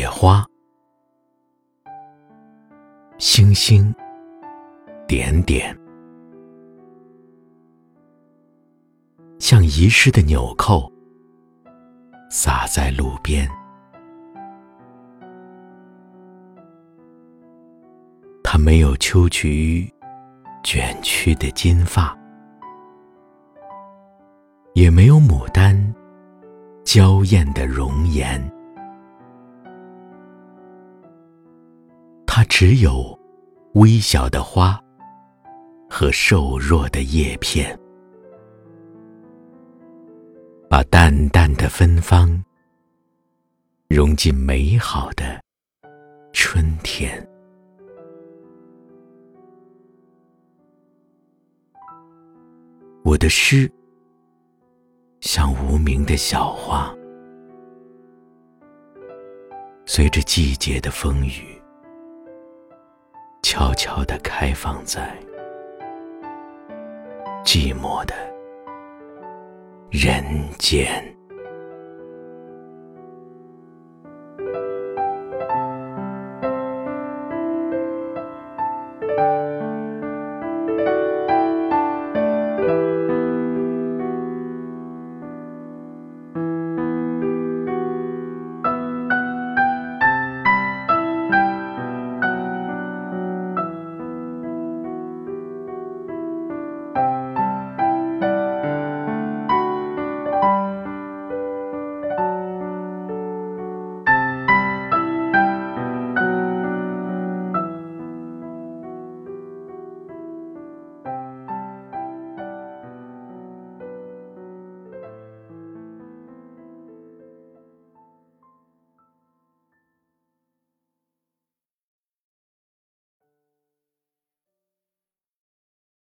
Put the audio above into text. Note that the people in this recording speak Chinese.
野花，星星点点，像遗失的纽扣，洒在路边。它没有秋菊卷曲的金发，也没有牡丹娇艳的容颜，只有微小的花和瘦弱的叶片，把淡淡的芬芳融进美好的春天。我的诗像无名的小花，随着季节的风雨，悄悄地开放在寂寞的人间。